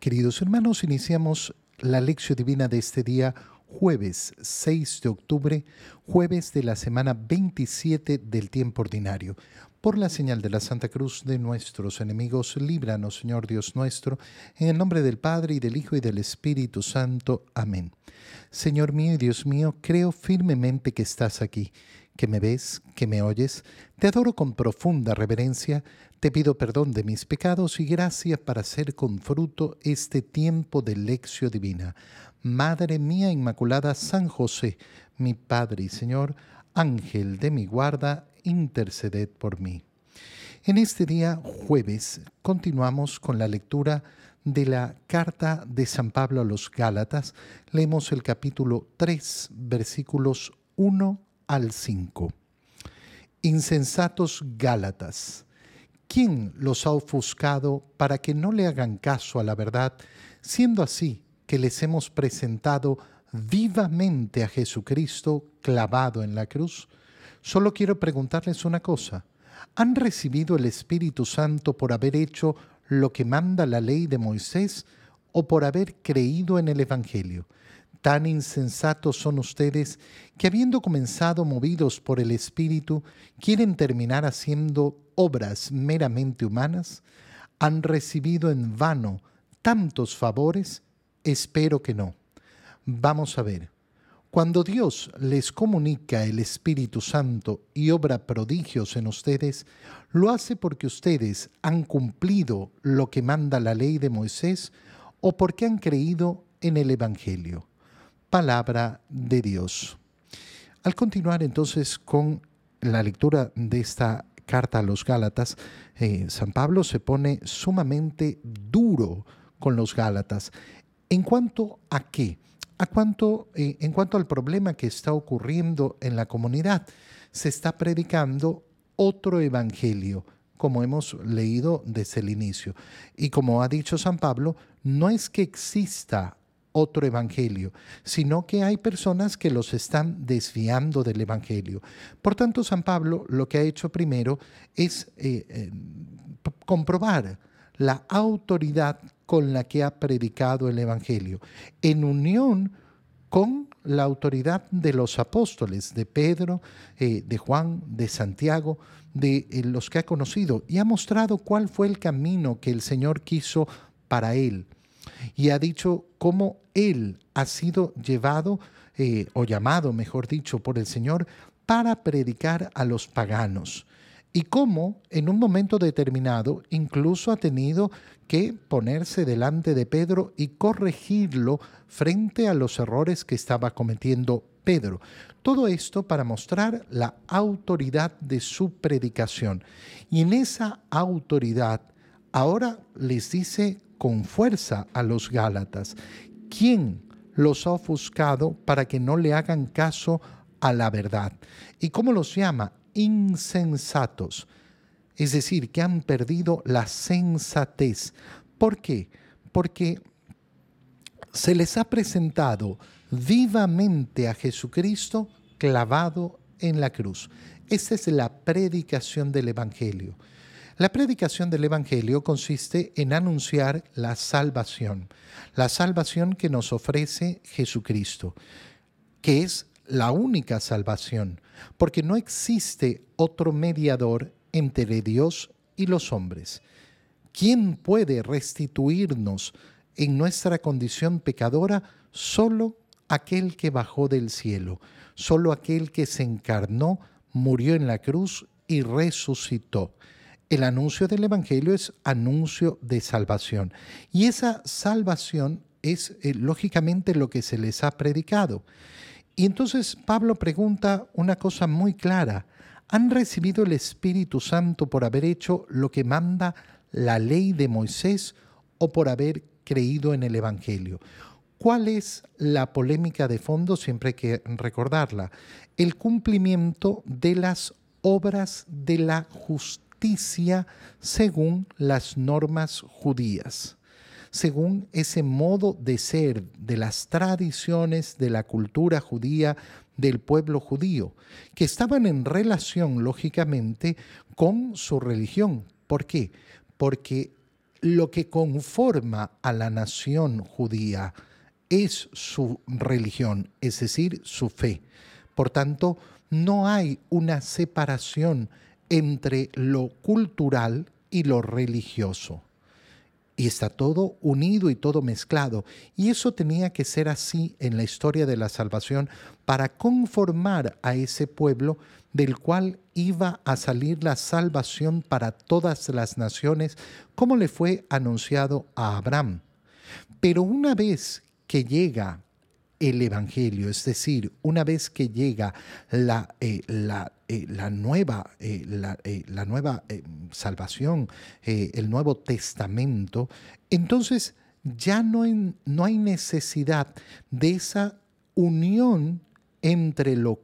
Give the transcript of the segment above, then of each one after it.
Queridos hermanos, iniciamos la lección divina de este día, jueves 6 de octubre, jueves de la semana 27 del tiempo ordinario. Por la señal de la Santa Cruz de nuestros enemigos, líbranos, Señor Dios nuestro, en el nombre del Padre y del Hijo y del Espíritu Santo. Amén. Señor mío y Dios mío, creo firmemente que estás aquí que me ves, que me oyes, te adoro con profunda reverencia, te pido perdón de mis pecados y gracias para hacer con fruto este tiempo de lección divina. Madre mía Inmaculada, San José, mi Padre y Señor, Ángel de mi guarda, interceded por mí. En este día, jueves, continuamos con la lectura de la carta de San Pablo a los Gálatas. Leemos el capítulo 3, versículos 1 al 5. Insensatos Gálatas, ¿quién los ha ofuscado para que no le hagan caso a la verdad, siendo así que les hemos presentado vivamente a Jesucristo clavado en la cruz? Solo quiero preguntarles una cosa. ¿Han recibido el Espíritu Santo por haber hecho lo que manda la ley de Moisés o por haber creído en el Evangelio? Tan insensatos son ustedes que habiendo comenzado movidos por el Espíritu, quieren terminar haciendo obras meramente humanas. ¿Han recibido en vano tantos favores? Espero que no. Vamos a ver. Cuando Dios les comunica el Espíritu Santo y obra prodigios en ustedes, lo hace porque ustedes han cumplido lo que manda la ley de Moisés o porque han creído en el Evangelio palabra de Dios. Al continuar entonces con la lectura de esta carta a los Gálatas, eh, San Pablo se pone sumamente duro con los Gálatas. ¿En cuanto a qué? A cuanto, eh, en cuanto al problema que está ocurriendo en la comunidad, se está predicando otro evangelio, como hemos leído desde el inicio. Y como ha dicho San Pablo, no es que exista otro evangelio, sino que hay personas que los están desviando del evangelio. Por tanto, San Pablo lo que ha hecho primero es eh, eh, comprobar la autoridad con la que ha predicado el evangelio, en unión con la autoridad de los apóstoles, de Pedro, eh, de Juan, de Santiago, de los que ha conocido, y ha mostrado cuál fue el camino que el Señor quiso para él y ha dicho cómo él ha sido llevado eh, o llamado, mejor dicho, por el Señor para predicar a los paganos y cómo en un momento determinado incluso ha tenido que ponerse delante de Pedro y corregirlo frente a los errores que estaba cometiendo Pedro. Todo esto para mostrar la autoridad de su predicación. Y en esa autoridad ahora les dice con fuerza a los Gálatas. ¿Quién los ha ofuscado para que no le hagan caso a la verdad? ¿Y cómo los llama? Insensatos. Es decir, que han perdido la sensatez. ¿Por qué? Porque se les ha presentado vivamente a Jesucristo clavado en la cruz. Esa es la predicación del Evangelio. La predicación del Evangelio consiste en anunciar la salvación, la salvación que nos ofrece Jesucristo, que es la única salvación, porque no existe otro mediador entre Dios y los hombres. ¿Quién puede restituirnos en nuestra condición pecadora? Solo aquel que bajó del cielo, solo aquel que se encarnó, murió en la cruz y resucitó. El anuncio del Evangelio es anuncio de salvación. Y esa salvación es eh, lógicamente lo que se les ha predicado. Y entonces Pablo pregunta una cosa muy clara. ¿Han recibido el Espíritu Santo por haber hecho lo que manda la ley de Moisés o por haber creído en el Evangelio? ¿Cuál es la polémica de fondo? Siempre hay que recordarla. El cumplimiento de las obras de la justicia según las normas judías, según ese modo de ser de las tradiciones de la cultura judía del pueblo judío, que estaban en relación, lógicamente, con su religión. ¿Por qué? Porque lo que conforma a la nación judía es su religión, es decir, su fe. Por tanto, no hay una separación entre lo cultural y lo religioso. Y está todo unido y todo mezclado. Y eso tenía que ser así en la historia de la salvación para conformar a ese pueblo del cual iba a salir la salvación para todas las naciones, como le fue anunciado a Abraham. Pero una vez que llega el Evangelio, es decir, una vez que llega la, eh, eh, la nueva, eh, la, nueva salvación, el Nuevo Testamento, entonces ya no, no hay necesidad de esa unión entre lo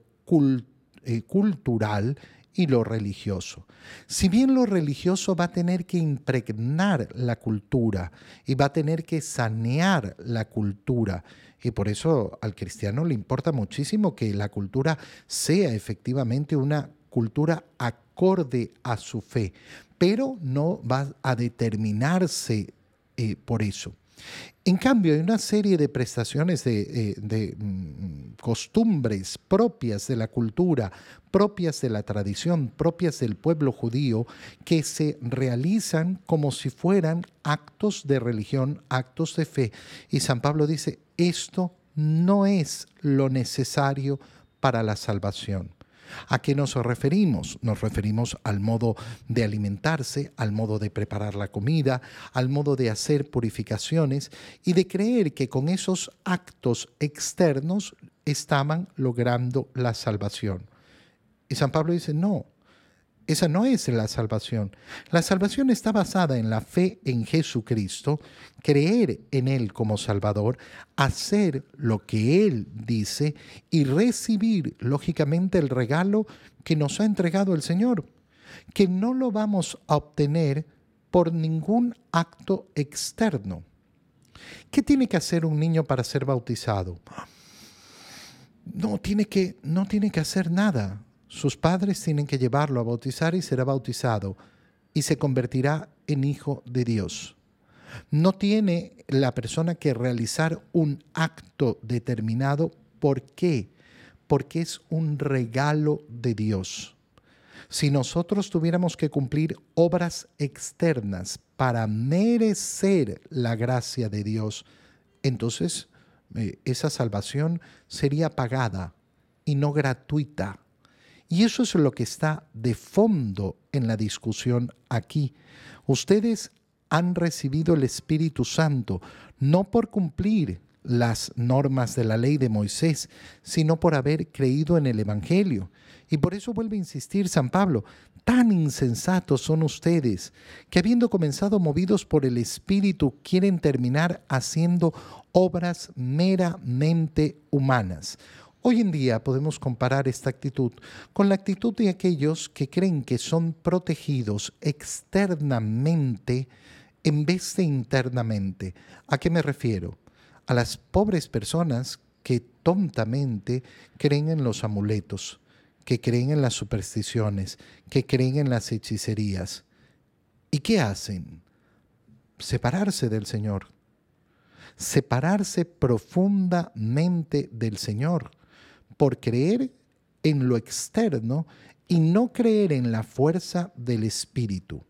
cultural y lo religioso. Si bien lo religioso va a tener que impregnar la cultura y va a tener que sanear la cultura, y por eso al cristiano le importa muchísimo que la cultura sea efectivamente una cultura acorde a su fe, pero no va a determinarse eh, por eso. En cambio, hay una serie de prestaciones de, eh, mm, costumbres propias de la cultura, propias de la tradición, propias del pueblo judío, que se realizan como si fueran actos de religión, actos de fe. Y San Pablo dice, esto no es lo necesario para la salvación. ¿A qué nos referimos? Nos referimos al modo de alimentarse, al modo de preparar la comida, al modo de hacer purificaciones y de creer que con esos actos externos estaban logrando la salvación. Y San Pablo dice, no, esa no es la salvación. La salvación está basada en la fe en Jesucristo, creer en Él como Salvador, hacer lo que Él dice y recibir, lógicamente, el regalo que nos ha entregado el Señor, que no lo vamos a obtener por ningún acto externo. ¿Qué tiene que hacer un niño para ser bautizado? No tiene que, no tiene que hacer nada sus padres tienen que llevarlo a bautizar y será bautizado y se convertirá en hijo de Dios. No tiene la persona que realizar un acto determinado. ¿Por qué? Porque es un regalo de Dios. Si nosotros tuviéramos que cumplir obras externas para merecer la gracia de Dios, entonces eh, esa salvación sería pagada y no gratuita. Y eso es lo que está de fondo en la discusión aquí. Ustedes han recibido el Espíritu Santo no por cumplir las normas de la ley de Moisés, sino por haber creído en el Evangelio. Y por eso vuelve a insistir San Pablo, tan insensatos son ustedes, que habiendo comenzado movidos por el Espíritu, quieren terminar haciendo obras meramente humanas. Hoy en día podemos comparar esta actitud con la actitud de aquellos que creen que son protegidos externamente en vez de internamente. ¿A qué me refiero? A las pobres personas que tontamente creen en los amuletos, que creen en las supersticiones, que creen en las hechicerías. ¿Y qué hacen? Separarse del Señor. Separarse profundamente del Señor por creer en lo externo y no creer en la fuerza del Espíritu.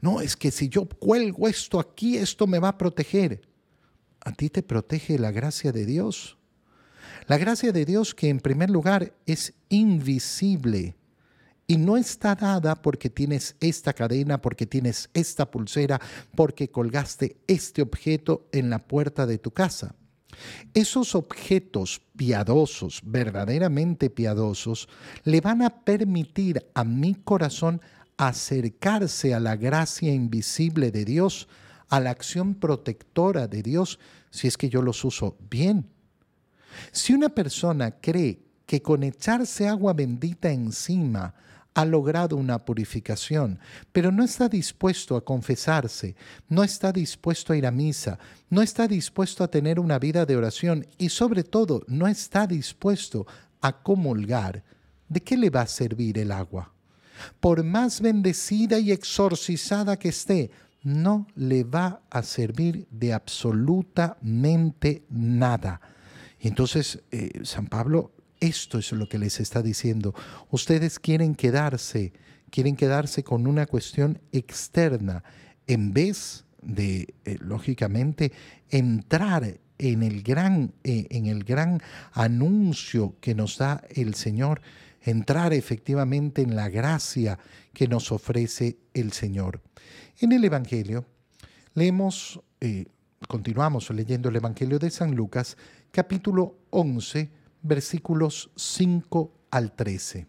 No, es que si yo cuelgo esto aquí, esto me va a proteger. A ti te protege la gracia de Dios. La gracia de Dios que en primer lugar es invisible y no está dada porque tienes esta cadena, porque tienes esta pulsera, porque colgaste este objeto en la puerta de tu casa. Esos objetos piadosos, verdaderamente piadosos, le van a permitir a mi corazón acercarse a la gracia invisible de Dios, a la acción protectora de Dios, si es que yo los uso bien. Si una persona cree que con echarse agua bendita encima ha logrado una purificación, pero no está dispuesto a confesarse, no está dispuesto a ir a misa, no está dispuesto a tener una vida de oración y sobre todo no está dispuesto a comulgar, ¿de qué le va a servir el agua? Por más bendecida y exorcizada que esté, no le va a servir de absolutamente nada. Entonces, eh, San Pablo, esto es lo que les está diciendo. Ustedes quieren quedarse, quieren quedarse con una cuestión externa en vez de, eh, lógicamente, entrar en el, gran, eh, en el gran anuncio que nos da el Señor, entrar efectivamente en la gracia que nos ofrece el Señor. En el Evangelio leemos, eh, continuamos leyendo el Evangelio de San Lucas, capítulo 11, versículos 5 al 13.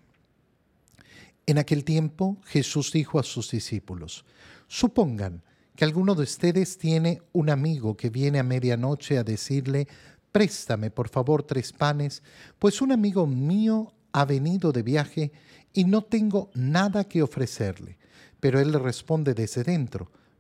En aquel tiempo Jesús dijo a sus discípulos, supongan que alguno de ustedes tiene un amigo que viene a medianoche a decirle, préstame por favor tres panes, pues un amigo mío ha venido de viaje y no tengo nada que ofrecerle. Pero él le responde desde dentro,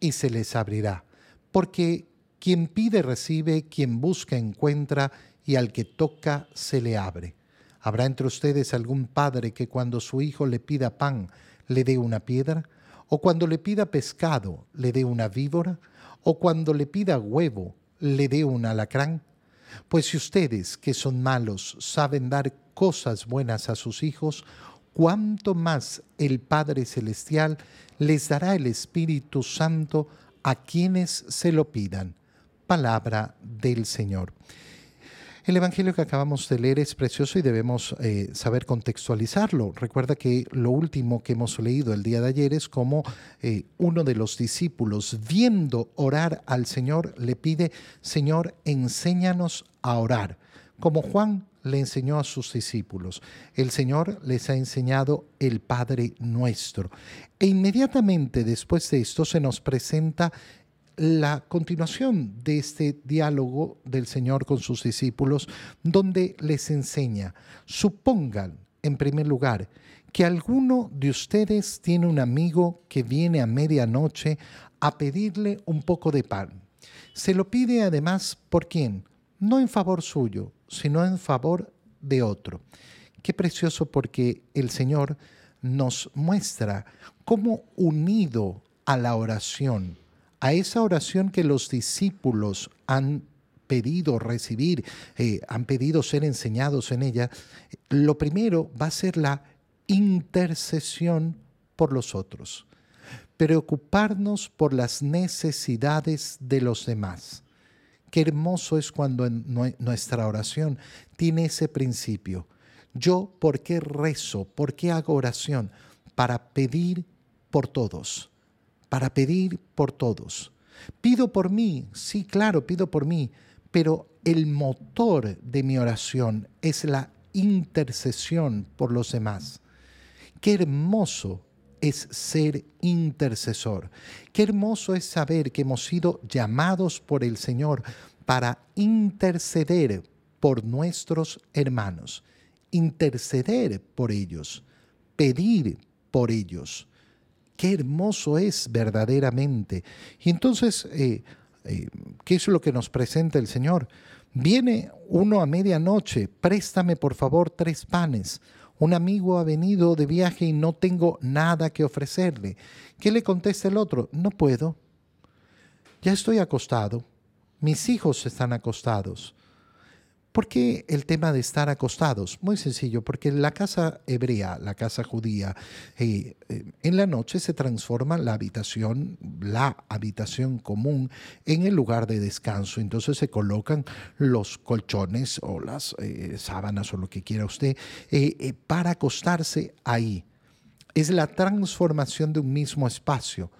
y se les abrirá, porque quien pide recibe, quien busca encuentra, y al que toca se le abre. ¿Habrá entre ustedes algún padre que cuando su hijo le pida pan le dé una piedra? ¿O cuando le pida pescado le dé una víbora? ¿O cuando le pida huevo le dé un alacrán? Pues si ustedes, que son malos, saben dar cosas buenas a sus hijos, cuánto más el Padre Celestial les dará el Espíritu Santo a quienes se lo pidan. Palabra del Señor. El Evangelio que acabamos de leer es precioso y debemos eh, saber contextualizarlo. Recuerda que lo último que hemos leído el día de ayer es como eh, uno de los discípulos, viendo orar al Señor, le pide, Señor, enséñanos a orar. Como Juan le enseñó a sus discípulos. El Señor les ha enseñado el Padre nuestro. E inmediatamente después de esto se nos presenta la continuación de este diálogo del Señor con sus discípulos, donde les enseña, supongan, en primer lugar, que alguno de ustedes tiene un amigo que viene a medianoche a pedirle un poco de pan. Se lo pide además por quién? No en favor suyo, sino en favor de otro. Qué precioso porque el Señor nos muestra cómo unido a la oración, a esa oración que los discípulos han pedido recibir, eh, han pedido ser enseñados en ella, lo primero va a ser la intercesión por los otros, preocuparnos por las necesidades de los demás. Qué hermoso es cuando en nuestra oración tiene ese principio. Yo, ¿por qué rezo? ¿Por qué hago oración? Para pedir por todos para pedir por todos. Pido por mí, sí, claro, pido por mí, pero el motor de mi oración es la intercesión por los demás. Qué hermoso es ser intercesor. Qué hermoso es saber que hemos sido llamados por el Señor para interceder por nuestros hermanos, interceder por ellos, pedir por ellos qué hermoso es verdaderamente. Y entonces, eh, eh, ¿qué es lo que nos presenta el Señor? Viene uno a medianoche, préstame por favor tres panes. Un amigo ha venido de viaje y no tengo nada que ofrecerle. ¿Qué le contesta el otro? No puedo. Ya estoy acostado. Mis hijos están acostados. ¿Por qué el tema de estar acostados? Muy sencillo, porque la casa hebrea, la casa judía, eh, eh, en la noche se transforma la habitación, la habitación común, en el lugar de descanso. Entonces se colocan los colchones o las eh, sábanas o lo que quiera usted para acostarse ahí. Es la transformación de un mismo espacio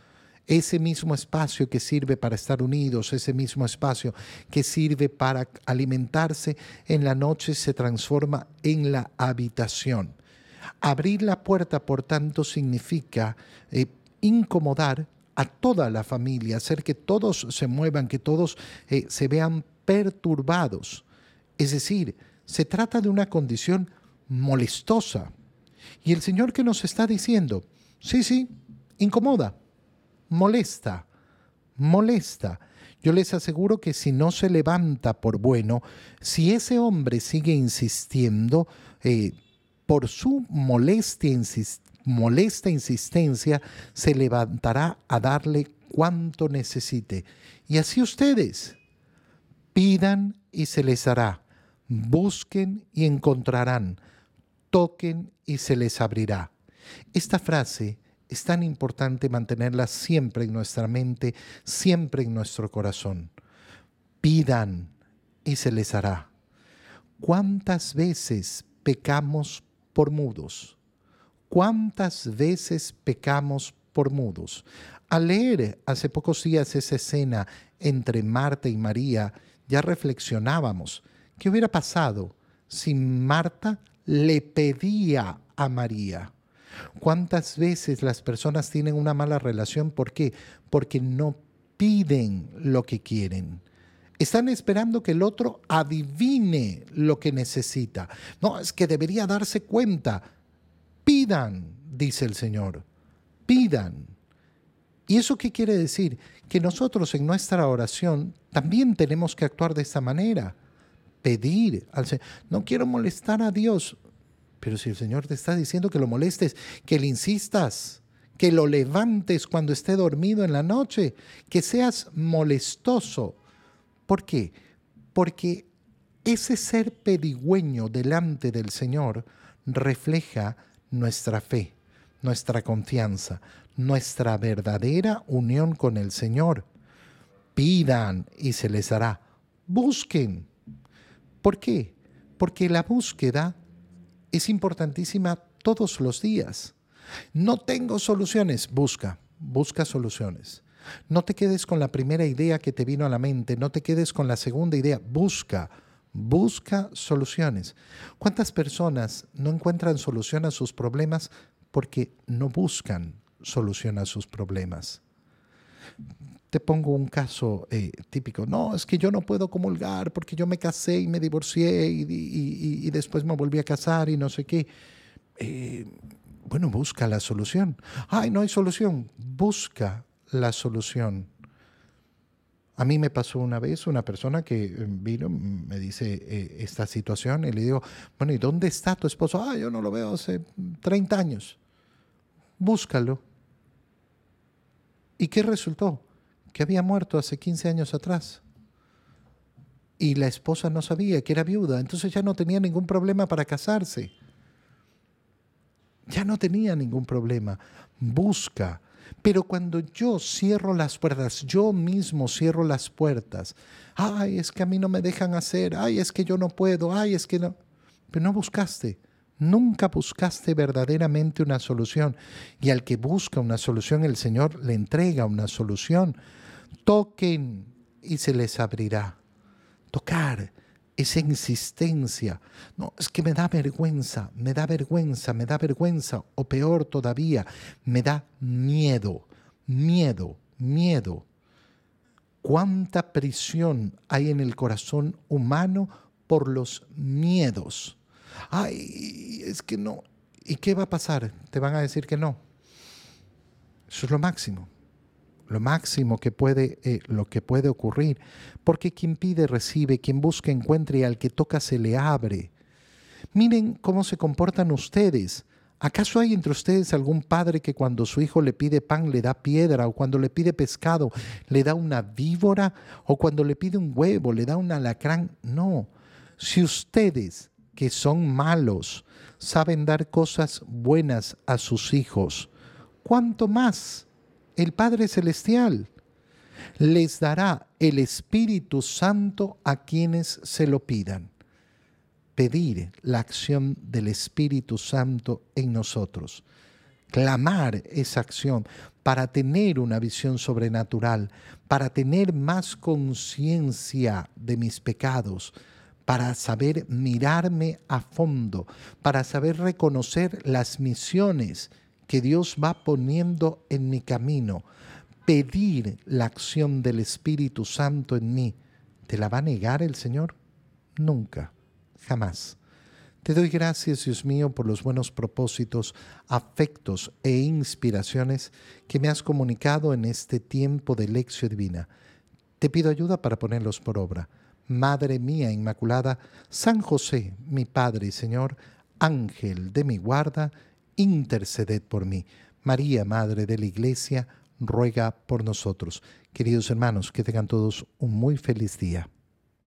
ese mismo espacio que sirve para estar unidos, ese mismo espacio que sirve para alimentarse, en la noche se transforma en la habitación. Abrir la puerta, por tanto, significa eh, incomodar a toda la familia, hacer que todos se muevan, que todos eh, se vean perturbados. Es decir, se trata de una condición molestosa. Y el Señor que nos está diciendo, sí, sí, incomoda, molesta, molesta. Yo les aseguro que si no se levanta por bueno, si ese hombre sigue insistiendo, eh, por su molesta insistencia, se levantará a darle cuanto necesite. Y así ustedes, pidan y se les hará, busquen y encontrarán, toquen y se les abrirá. Esta frase es tan importante mantenerla siempre en nuestra mente, siempre en nuestro corazón. Pidan y se les hará. ¿Cuántas veces pecamos por mudos? ¿Cuántas veces pecamos por mudos? Al leer hace pocos días esa escena entre Marta y María, ya reflexionábamos, ¿qué hubiera pasado si Marta le pedía a María? ¿Cuántas veces las personas tienen una mala relación? ¿Por qué? Porque no piden lo que quieren. Están esperando que el otro adivine lo que necesita. No, es que debería darse cuenta. Pidan, dice el Señor. Pidan. ¿Y eso qué quiere decir? Que nosotros en nuestra oración también tenemos que actuar de esta manera. Pedir al Señor. No quiero molestar a Dios. Pero si el Señor te está diciendo que lo molestes, que le insistas, que lo levantes cuando esté dormido en la noche, que seas molestoso. ¿Por qué? Porque ese ser pedigüeño delante del Señor refleja nuestra fe, nuestra confianza, nuestra verdadera unión con el Señor. Pidan y se les hará. Busquen. ¿Por qué? Porque la búsqueda es importantísima todos los días. No tengo soluciones, busca, busca soluciones. No te quedes con la primera idea que te vino a la mente, no te quedes con la segunda idea, busca, busca soluciones. ¿Cuántas personas no encuentran solución a sus problemas porque no buscan solución a sus problemas? Te pongo un caso eh, típico. No, es que yo no puedo comulgar porque yo me casé y me divorcié y, después me volví a casar y no sé qué. Eh, bueno, busca la solución. Ay, no hay solución. Busca la solución. A mí me pasó una vez una persona que eh, vino, me dice esta situación y le digo, bueno, ¿y dónde está tu esposo? Ah, yo no lo veo hace 30 años. Búscalo. ¿Y qué resultó? Que había muerto hace 15 años atrás. Y la esposa no sabía que era viuda, entonces ya no tenía ningún problema para casarse. Ya no tenía ningún problema. Busca. Pero cuando yo cierro las puertas, yo mismo cierro las puertas, ay, es que a mí no me dejan hacer, ay, es que yo no puedo, ay, es que no. Pero no buscaste. Nunca buscaste verdaderamente una solución. Y al que busca una solución, el Señor le entrega una solución toquen y se les abrirá. Tocar, esa insistencia. No, es que me da vergüenza, me da vergüenza, me da vergüenza, o peor todavía, me da miedo, miedo, miedo. ¿Cuánta prisión hay en el corazón humano por los miedos? Ay, es que no. ¿Y qué va a pasar? Te van a decir que no. Eso es lo máximo lo máximo que puede, eh, lo que puede ocurrir, porque quien pide recibe, quien busca encuentra y al que toca se le abre. Miren cómo se comportan ustedes. ¿Acaso hay entre ustedes algún padre que cuando su hijo le pide pan le da piedra, o cuando le pide pescado le da una víbora, o cuando le pide un huevo le da un alacrán? No. Si ustedes, que son malos, saben dar cosas buenas a sus hijos, ¿cuánto más? El Padre Celestial. Les dará el Espíritu Santo a quienes se lo pidan. Pedir la acción del Espíritu Santo en nosotros. Clamar esa acción para tener una visión sobrenatural, para tener más conciencia de mis pecados, para saber mirarme a fondo, para saber reconocer las misiones que Dios va poniendo en mi camino, pedir la acción del Espíritu Santo en mí, ¿te la va a negar el Señor? Nunca, jamás. Te doy gracias, Dios mío, por los buenos propósitos, afectos e inspiraciones que me has comunicado en este tiempo de lección divina. Te pido ayuda para ponerlos por obra. Madre mía Inmaculada, San José, mi Padre y Señor, Ángel de mi guarda, interceded por mí. María, Madre de la Iglesia, ruega por nosotros. Queridos hermanos, que tengan todos un muy feliz día.